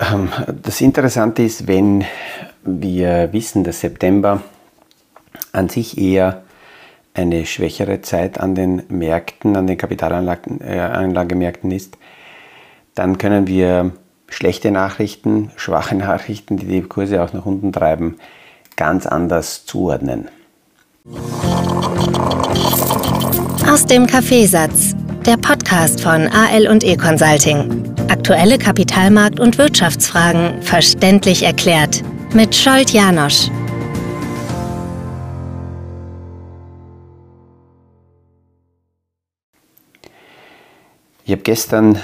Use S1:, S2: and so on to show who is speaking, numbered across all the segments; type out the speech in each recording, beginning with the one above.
S1: Ähm, das Interessante ist, wenn wir wissen, dass September an sich eher eine schwächere Zeit an den Märkten, an den Kapitalanlagemärkten ist, dann können wir schlechte Nachrichten, schwache Nachrichten, die die Kurse auch nach unten treiben, ganz anders zuordnen.
S2: Aus dem Kaffeesatz, der Podcast von AL und E Consulting. Aktuelle Kapitalmarkt- und Wirtschaftsfragen verständlich erklärt mit Scholt Janosch.
S1: Ich habe gestern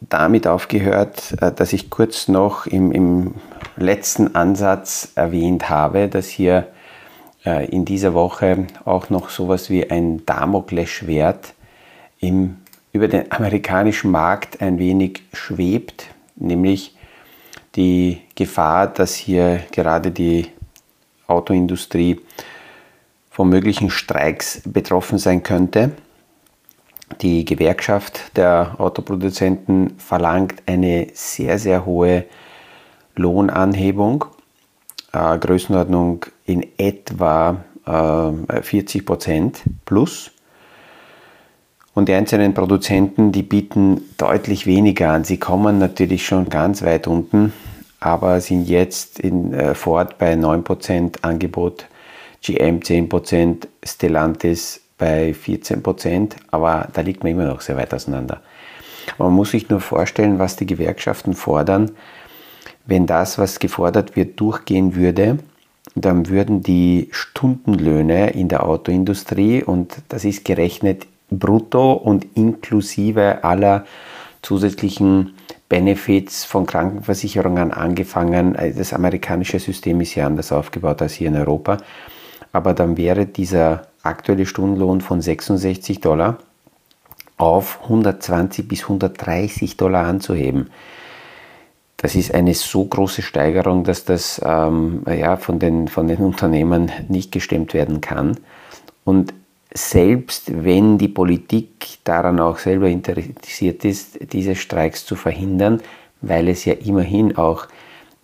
S1: damit aufgehört, äh, dass ich kurz noch im, im letzten Ansatz erwähnt habe, dass hier äh, in dieser Woche auch noch sowas wie ein Damoklesschwert im, über den amerikanischen Markt ein wenig schwebt, nämlich die Gefahr, dass hier gerade die Autoindustrie von möglichen Streiks betroffen sein könnte. Die Gewerkschaft der Autoproduzenten verlangt eine sehr, sehr hohe Lohnanhebung, äh, Größenordnung in etwa äh, 40 Prozent plus. Und die einzelnen Produzenten, die bieten deutlich weniger an. Sie kommen natürlich schon ganz weit unten, aber sind jetzt in äh, Ford bei 9% Angebot, GM 10%, Stellantis bei 14 Prozent, aber da liegt man immer noch sehr weit auseinander. Man muss sich nur vorstellen, was die Gewerkschaften fordern. Wenn das, was gefordert wird, durchgehen würde, dann würden die Stundenlöhne in der Autoindustrie, und das ist gerechnet brutto und inklusive aller zusätzlichen Benefits von Krankenversicherungen angefangen, das amerikanische System ist ja anders aufgebaut als hier in Europa, aber dann wäre dieser aktuelle Stundenlohn von 66 Dollar auf 120 bis 130 Dollar anzuheben. Das ist eine so große Steigerung, dass das ähm, ja, von, den, von den Unternehmen nicht gestemmt werden kann. Und selbst wenn die Politik daran auch selber interessiert ist, diese Streiks zu verhindern, weil es ja immerhin auch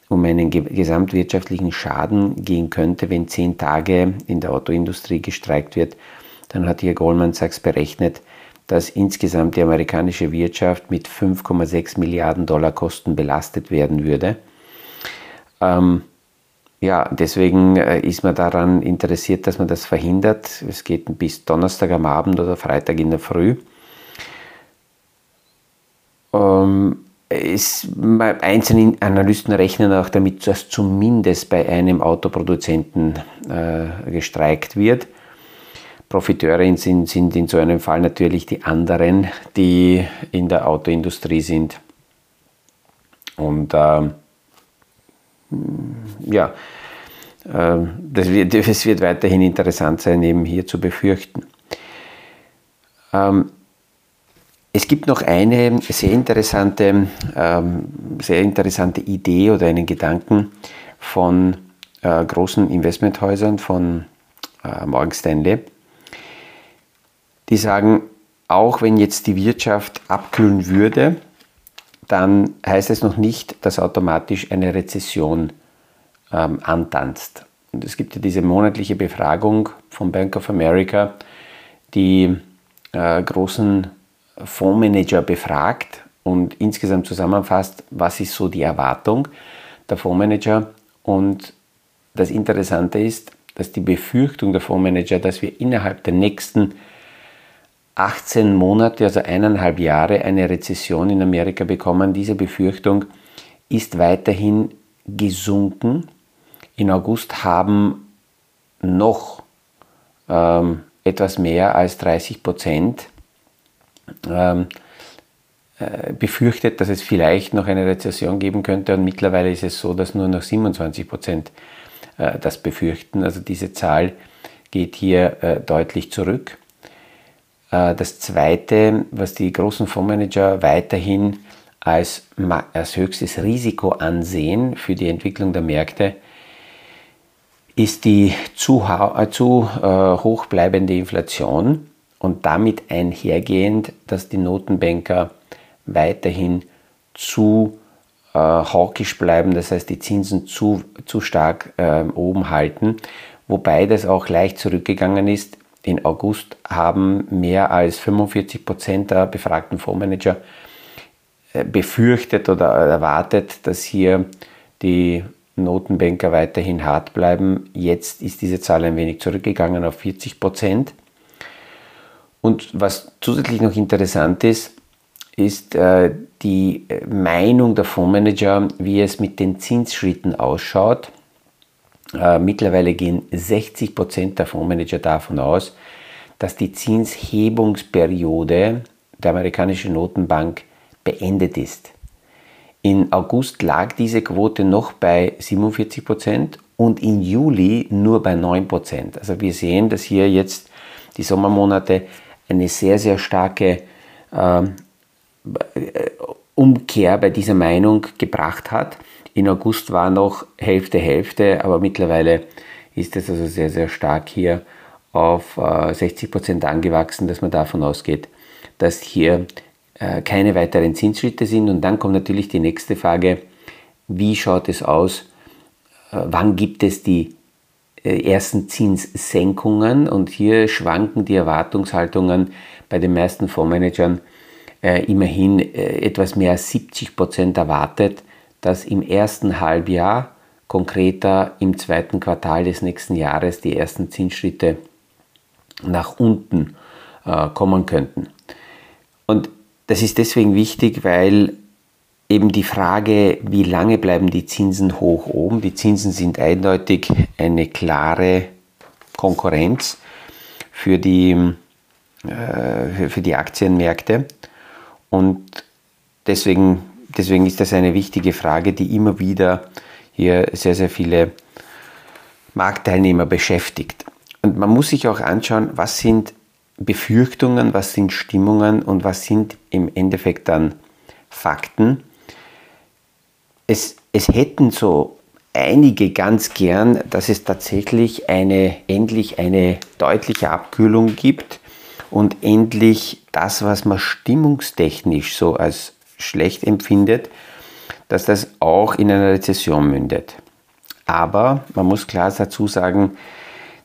S1: um einen gesamtwirtschaftlichen Schaden gehen könnte, wenn zehn Tage in der Autoindustrie gestreikt wird, dann hat hier Goldman Sachs berechnet, dass insgesamt die amerikanische Wirtschaft mit 5,6 Milliarden Dollar Kosten belastet werden würde. Ähm, ja, deswegen äh, ist man daran interessiert, dass man das verhindert. Es geht bis Donnerstag am Abend oder Freitag in der Früh. Ähm, es, einzelne Analysten rechnen auch damit, dass zumindest bei einem Autoproduzenten äh, gestreikt wird. Profiteure sind, sind in so einem Fall natürlich die anderen, die in der Autoindustrie sind. Und äh, ja, äh, das, wird, das wird weiterhin interessant sein, eben hier zu befürchten. Ähm, es gibt noch eine sehr interessante, ähm, sehr interessante Idee oder einen Gedanken von äh, großen Investmenthäusern, von äh, Morgan Stanley. Die sagen, auch wenn jetzt die Wirtschaft abkühlen würde, dann heißt es noch nicht, dass automatisch eine Rezession ähm, antanzt. Und es gibt ja diese monatliche Befragung von Bank of America, die äh, großen Fondsmanager befragt und insgesamt zusammenfasst, was ist so die Erwartung der Fondsmanager. Und das Interessante ist, dass die Befürchtung der Fondsmanager, dass wir innerhalb der nächsten 18 Monate, also eineinhalb Jahre, eine Rezession in Amerika bekommen, diese Befürchtung ist weiterhin gesunken. In August haben noch ähm, etwas mehr als 30 Prozent ähm, äh, befürchtet, dass es vielleicht noch eine Rezession geben könnte und mittlerweile ist es so, dass nur noch 27 Prozent äh, das befürchten. Also diese Zahl geht hier äh, deutlich zurück. Das Zweite, was die großen Fondsmanager weiterhin als, als höchstes Risiko ansehen für die Entwicklung der Märkte, ist die zu, zu äh, hoch bleibende Inflation und damit einhergehend, dass die Notenbanker weiterhin zu äh, hawkisch bleiben, das heißt die Zinsen zu, zu stark äh, oben halten, wobei das auch leicht zurückgegangen ist. In August haben mehr als 45 Prozent der befragten Fondsmanager äh, befürchtet oder erwartet, dass hier die Notenbanker weiterhin hart bleiben. Jetzt ist diese Zahl ein wenig zurückgegangen auf 40 Prozent. Und was zusätzlich noch interessant ist, ist äh, die Meinung der Fondsmanager, wie es mit den Zinsschritten ausschaut. Äh, mittlerweile gehen 60 Prozent der Fondsmanager davon aus, dass die Zinshebungsperiode der amerikanischen Notenbank beendet ist. In August lag diese Quote noch bei 47 Prozent und im Juli nur bei 9 Prozent. Also wir sehen, dass hier jetzt die Sommermonate eine sehr, sehr starke äh, Umkehr bei dieser Meinung gebracht hat. In August war noch Hälfte, Hälfte, aber mittlerweile ist es also sehr, sehr stark hier auf 60 äh, Prozent angewachsen, dass man davon ausgeht, dass hier äh, keine weiteren Zinsschritte sind. Und dann kommt natürlich die nächste Frage, wie schaut es aus, äh, wann gibt es die ersten Zinssenkungen? Und hier schwanken die Erwartungshaltungen bei den meisten Fondsmanagern äh, immerhin äh, etwas mehr als 70 Prozent erwartet, dass im ersten Halbjahr, konkreter im zweiten Quartal des nächsten Jahres, die ersten Zinsschritte nach unten äh, kommen könnten. Und das ist deswegen wichtig, weil eben die Frage, wie lange bleiben die Zinsen hoch oben, die Zinsen sind eindeutig eine klare Konkurrenz für die, äh, für die Aktienmärkte. Und deswegen, deswegen ist das eine wichtige Frage, die immer wieder hier sehr, sehr viele Marktteilnehmer beschäftigt. Und man muss sich auch anschauen, was sind Befürchtungen, was sind Stimmungen und was sind im Endeffekt dann Fakten. Es, es hätten so einige ganz gern, dass es tatsächlich eine, endlich eine deutliche Abkühlung gibt und endlich das, was man stimmungstechnisch so als schlecht empfindet, dass das auch in einer Rezession mündet. Aber man muss klar dazu sagen,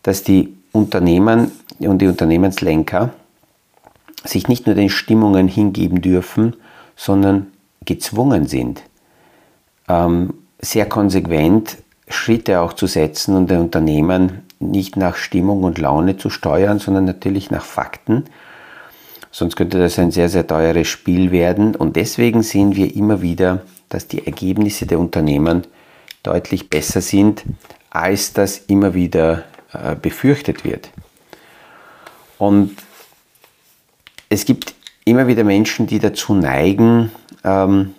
S1: dass die Unternehmen und die Unternehmenslenker sich nicht nur den Stimmungen hingeben dürfen, sondern gezwungen sind, ähm, sehr konsequent Schritte auch zu setzen und den Unternehmen nicht nach Stimmung und Laune zu steuern, sondern natürlich nach Fakten. Sonst könnte das ein sehr, sehr teures Spiel werden. Und deswegen sehen wir immer wieder, dass die Ergebnisse der Unternehmen deutlich besser sind, als das immer wieder äh, befürchtet wird. Und es gibt immer wieder Menschen, die dazu neigen, ähm,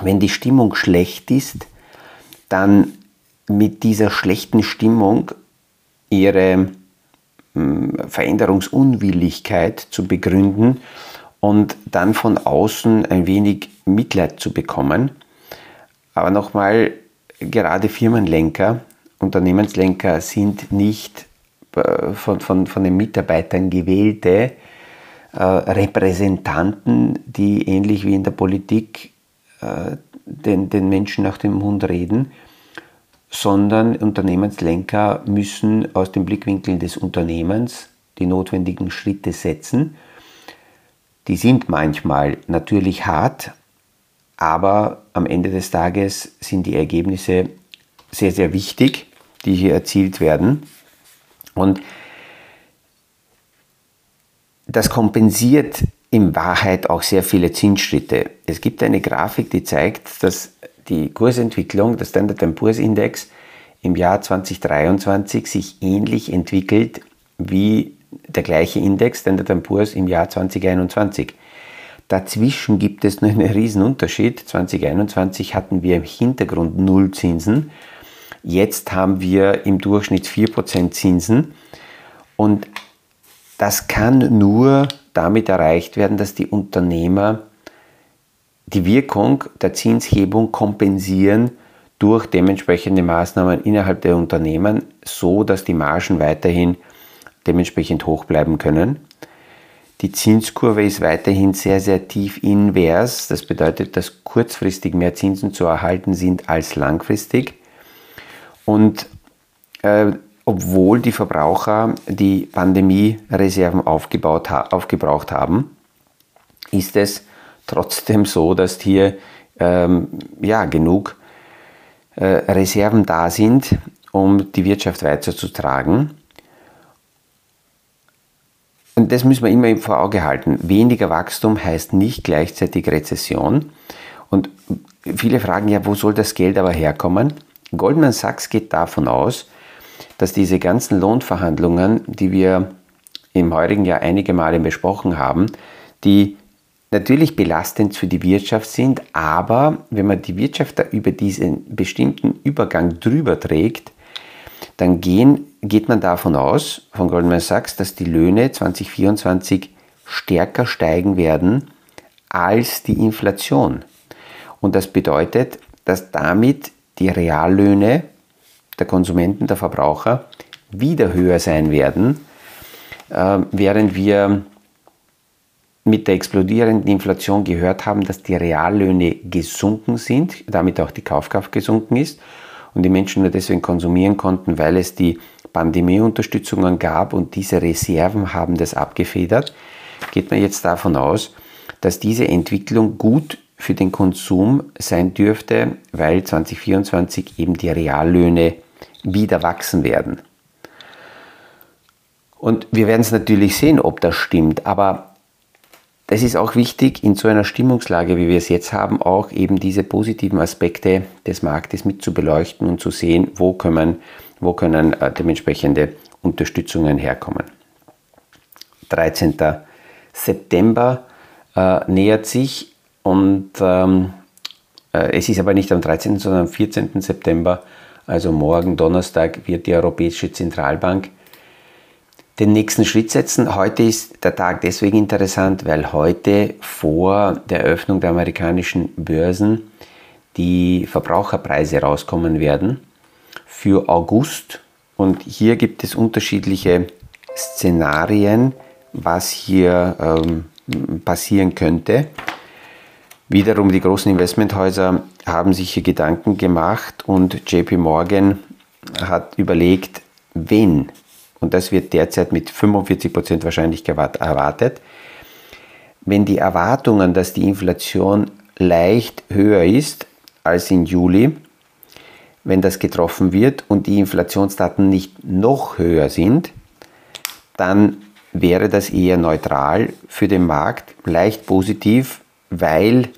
S1: wenn die Stimmung schlecht ist, dann mit dieser schlechten Stimmung ihre Veränderungsunwilligkeit zu begründen und dann von außen ein wenig Mitleid zu bekommen. Aber nochmal, gerade Firmenlenker, Unternehmenslenker sind nicht äh, von, von, von den Mitarbeitern gewählte äh, Repräsentanten, die ähnlich wie in der Politik äh, den, den Menschen nach dem Mund reden, sondern Unternehmenslenker müssen aus dem Blickwinkel des Unternehmens die notwendigen Schritte setzen. Die sind manchmal natürlich hart, aber am Ende des Tages sind die Ergebnisse sehr, sehr wichtig, die hier erzielt werden. Und das kompensiert in Wahrheit auch sehr viele Zinsschritte. Es gibt eine Grafik, die zeigt, dass die Kursentwicklung, der Standard Poor's Index, im Jahr 2023 sich ähnlich entwickelt wie der gleiche Index, Standard Poor's, im Jahr 2021. Dazwischen gibt es nur einen riesen Unterschied. 2021 hatten wir im Hintergrund Nullzinsen. Jetzt haben wir im Durchschnitt 4% Zinsen. Und das kann nur damit erreicht werden, dass die Unternehmer die Wirkung der Zinshebung kompensieren durch dementsprechende Maßnahmen innerhalb der Unternehmen, so dass die Margen weiterhin dementsprechend hoch bleiben können. Die Zinskurve ist weiterhin sehr, sehr tief invers. Das bedeutet, dass kurzfristig mehr Zinsen zu erhalten sind als langfristig. Und äh, obwohl die Verbraucher die Pandemiereserven aufgebraucht haben, ist es trotzdem so, dass hier ähm, ja, genug äh, Reserven da sind, um die Wirtschaft weiterzutragen. Und das müssen wir immer vor Auge halten. Weniger Wachstum heißt nicht gleichzeitig Rezession. Und viele fragen ja, wo soll das Geld aber herkommen? Goldman Sachs geht davon aus, dass diese ganzen Lohnverhandlungen, die wir im heurigen Jahr einige Male besprochen haben, die natürlich belastend für die Wirtschaft sind, aber wenn man die Wirtschaft da über diesen bestimmten Übergang drüber trägt, dann gehen, geht man davon aus, von Goldman Sachs, dass die Löhne 2024 stärker steigen werden als die Inflation. Und das bedeutet, dass damit die Reallöhne der Konsumenten, der Verbraucher wieder höher sein werden, äh, während wir mit der explodierenden Inflation gehört haben, dass die Reallöhne gesunken sind, damit auch die Kaufkraft gesunken ist und die Menschen nur deswegen konsumieren konnten, weil es die Pandemieunterstützungen gab und diese Reserven haben das abgefedert, geht man jetzt davon aus, dass diese Entwicklung gut für den Konsum sein dürfte, weil 2024 eben die Reallöhne wieder wachsen werden. Und wir werden es natürlich sehen, ob das stimmt, aber es ist auch wichtig, in so einer Stimmungslage, wie wir es jetzt haben, auch eben diese positiven Aspekte des Marktes mit zu beleuchten und zu sehen, wo können, wo können äh, dementsprechende Unterstützungen herkommen. 13. September äh, nähert sich und ähm, äh, es ist aber nicht am 13., sondern am 14. September also morgen Donnerstag, wird die Europäische Zentralbank den nächsten Schritt setzen. Heute ist der Tag deswegen interessant, weil heute vor der Eröffnung der amerikanischen Börsen die Verbraucherpreise rauskommen werden für August. Und hier gibt es unterschiedliche Szenarien, was hier ähm, passieren könnte. Wiederum die großen Investmenthäuser haben sich hier Gedanken gemacht und JP Morgan hat überlegt, wenn, und das wird derzeit mit 45% Wahrscheinlichkeit erwartet, wenn die Erwartungen, dass die Inflation leicht höher ist als im Juli, wenn das getroffen wird und die Inflationsdaten nicht noch höher sind, dann wäre das eher neutral für den Markt, leicht positiv weil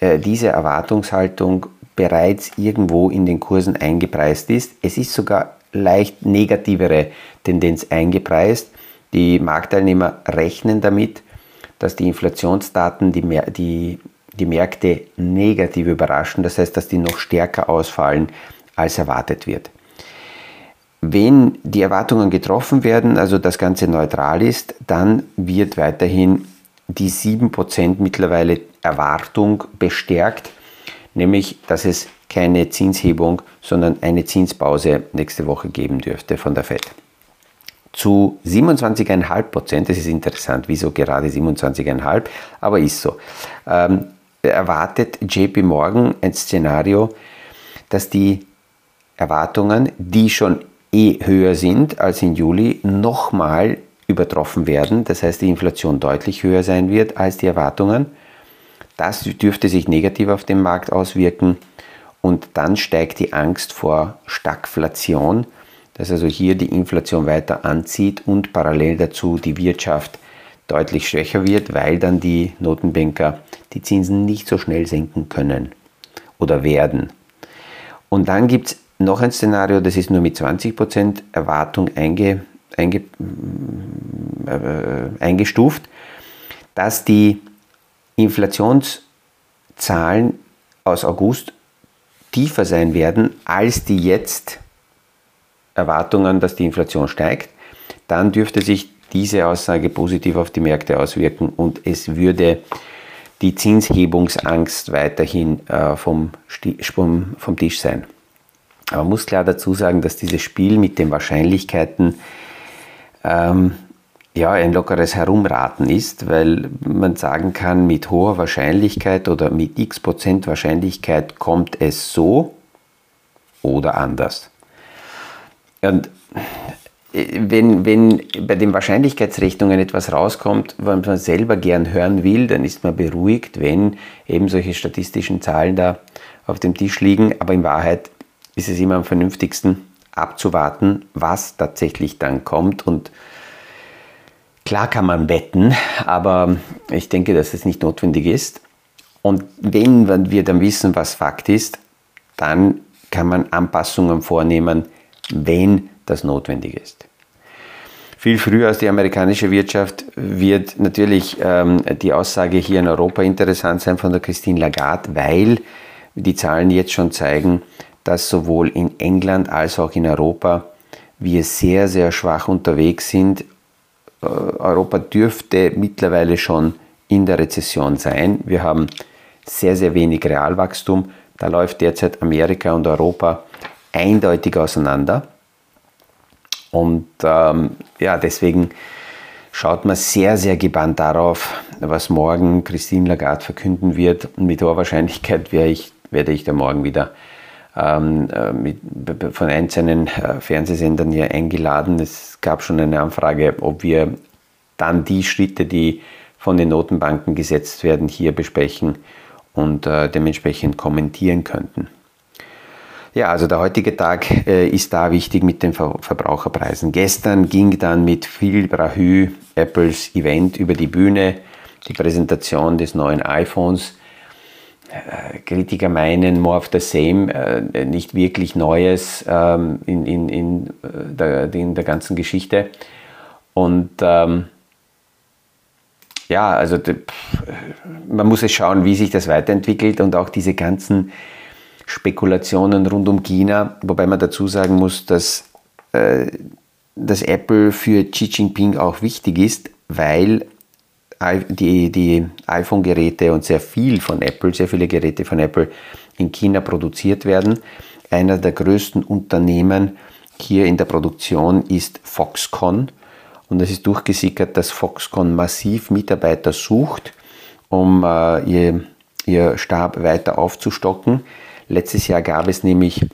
S1: äh, diese Erwartungshaltung bereits irgendwo in den Kursen eingepreist ist. Es ist sogar leicht negativere Tendenz eingepreist. Die Marktteilnehmer rechnen damit, dass die Inflationsdaten die, die, die Märkte negativ überraschen, das heißt, dass die noch stärker ausfallen, als erwartet wird. Wenn die Erwartungen getroffen werden, also das Ganze neutral ist, dann wird weiterhin die 7% mittlerweile Erwartung bestärkt, nämlich dass es keine Zinshebung, sondern eine Zinspause nächste Woche geben dürfte von der Fed. Zu 27,5% das ist interessant, wieso gerade 27,5, aber ist so, ähm, erwartet JP Morgan ein Szenario, dass die Erwartungen, die schon eh höher sind als im Juli, nochmal übertroffen werden. Das heißt, die Inflation deutlich höher sein wird als die Erwartungen. Das dürfte sich negativ auf den Markt auswirken. Und dann steigt die Angst vor Stagflation, dass also hier die Inflation weiter anzieht und parallel dazu die Wirtschaft deutlich schwächer wird, weil dann die Notenbanker die Zinsen nicht so schnell senken können oder werden. Und dann gibt es noch ein Szenario, das ist nur mit 20% Erwartung einge, einge, äh, eingestuft, dass die Inflationszahlen aus August tiefer sein werden als die jetzt Erwartungen, dass die Inflation steigt, dann dürfte sich diese Aussage positiv auf die Märkte auswirken und es würde die Zinshebungsangst weiterhin äh, vom, vom, Tisch sein. Aber man muss klar dazu sagen, dass dieses Spiel mit den Wahrscheinlichkeiten ähm, ja, ein lockeres Herumraten ist, weil man sagen kann, mit hoher Wahrscheinlichkeit oder mit x Prozent Wahrscheinlichkeit kommt es so oder anders. Und äh, wenn, wenn bei den Wahrscheinlichkeitsrechnungen etwas rauskommt, was man selber gern hören will, dann ist man beruhigt, wenn eben solche statistischen Zahlen da auf dem Tisch liegen. Aber in Wahrheit ist es immer am vernünftigsten abzuwarten, was tatsächlich dann kommt. Und klar kann man wetten, aber ich denke, dass es nicht notwendig ist. Und wenn wir dann wissen, was Fakt ist, dann kann man Anpassungen vornehmen, wenn das notwendig ist. Viel früher als die amerikanische Wirtschaft wird natürlich ähm, die Aussage hier in Europa interessant sein von der Christine Lagarde, weil die Zahlen jetzt schon zeigen, dass sowohl in England als auch in Europa wir sehr, sehr schwach unterwegs sind. Äh, Europa dürfte mittlerweile schon in der Rezession sein. Wir haben sehr, sehr wenig Realwachstum. Da läuft derzeit Amerika und Europa eindeutig auseinander. Und ähm, ja, deswegen schaut man sehr, sehr gebannt darauf, was morgen Christine Lagarde verkünden wird. Und mit hoher Wahrscheinlichkeit werde ich, werde ich da morgen wieder ähm, äh, mit, von einzelnen äh, Fernsehsendern hier eingeladen. Es gab schon eine Anfrage, ob wir dann die Schritte, die von den Notenbanken gesetzt werden, hier besprechen und äh, dementsprechend kommentieren könnten. Ja, also der heutige Tag äh, ist da wichtig mit den Ver Verbraucherpreisen. Gestern ging dann mit viel Brahü Apples Event über die Bühne, die Präsentation des neuen iPhones. Äh, Kritiker meinen more of the same, äh, nicht wirklich Neues ähm, in, in, in, äh, der, in der ganzen Geschichte. Und ähm, ja, also man muss es schauen, wie sich das weiterentwickelt und auch diese ganzen Spekulationen rund um China, wobei man dazu sagen muss, dass, äh, dass Apple für Xi Jinping auch wichtig ist, weil die, die iPhone-Geräte und sehr viel von Apple, sehr viele Geräte von Apple in China produziert werden. Einer der größten Unternehmen hier in der Produktion ist Foxconn. Und es ist durchgesickert, dass Foxconn massiv Mitarbeiter sucht, um äh, ihr, ihr Stab weiter aufzustocken. Letztes Jahr gab es nämlich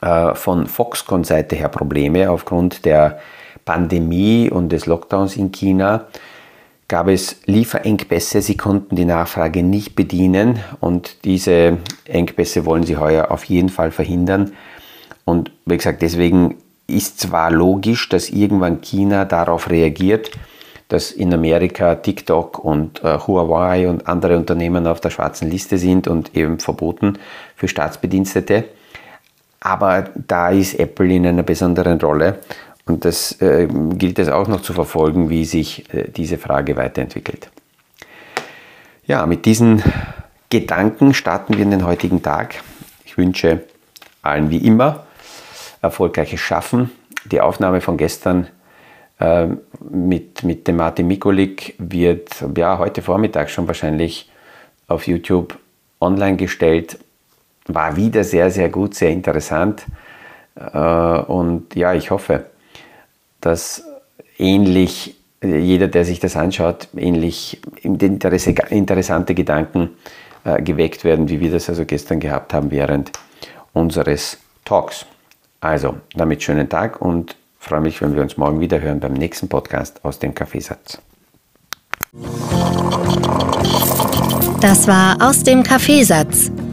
S1: äh, von Foxconn-Seite her Probleme aufgrund der Pandemie und des Lockdowns in China gab es Lieferengpässe. Sie konnten die Nachfrage nicht bedienen und diese Engpässe wollen sie heuer auf jeden Fall verhindern. Und wie gesagt, deswegen ist zwar logisch, dass irgendwann China darauf reagiert, dass in Amerika TikTok und äh, Huawei und andere Unternehmen auf der schwarzen Liste sind und eben verboten für Staatsbedienstete. Aber da ist Apple in einer besonderen Rolle und das äh, gilt es auch noch zu verfolgen, wie sich äh, diese Frage weiterentwickelt. Ja, mit diesen Gedanken starten wir in den heutigen Tag. Ich wünsche allen wie immer erfolgreiches Schaffen. Die Aufnahme von gestern ähm, mit, mit dem Martin Mikulik wird ja, heute Vormittag schon wahrscheinlich auf YouTube online gestellt. War wieder sehr, sehr gut, sehr interessant. Äh, und ja, ich hoffe, dass ähnlich jeder, der sich das anschaut, ähnlich interessante Gedanken äh, geweckt werden, wie wir das also gestern gehabt haben während unseres Talks. Also, damit schönen Tag und freue mich, wenn wir uns morgen wieder hören beim nächsten Podcast aus dem Kaffeesatz.
S2: Das war aus dem Kaffeesatz,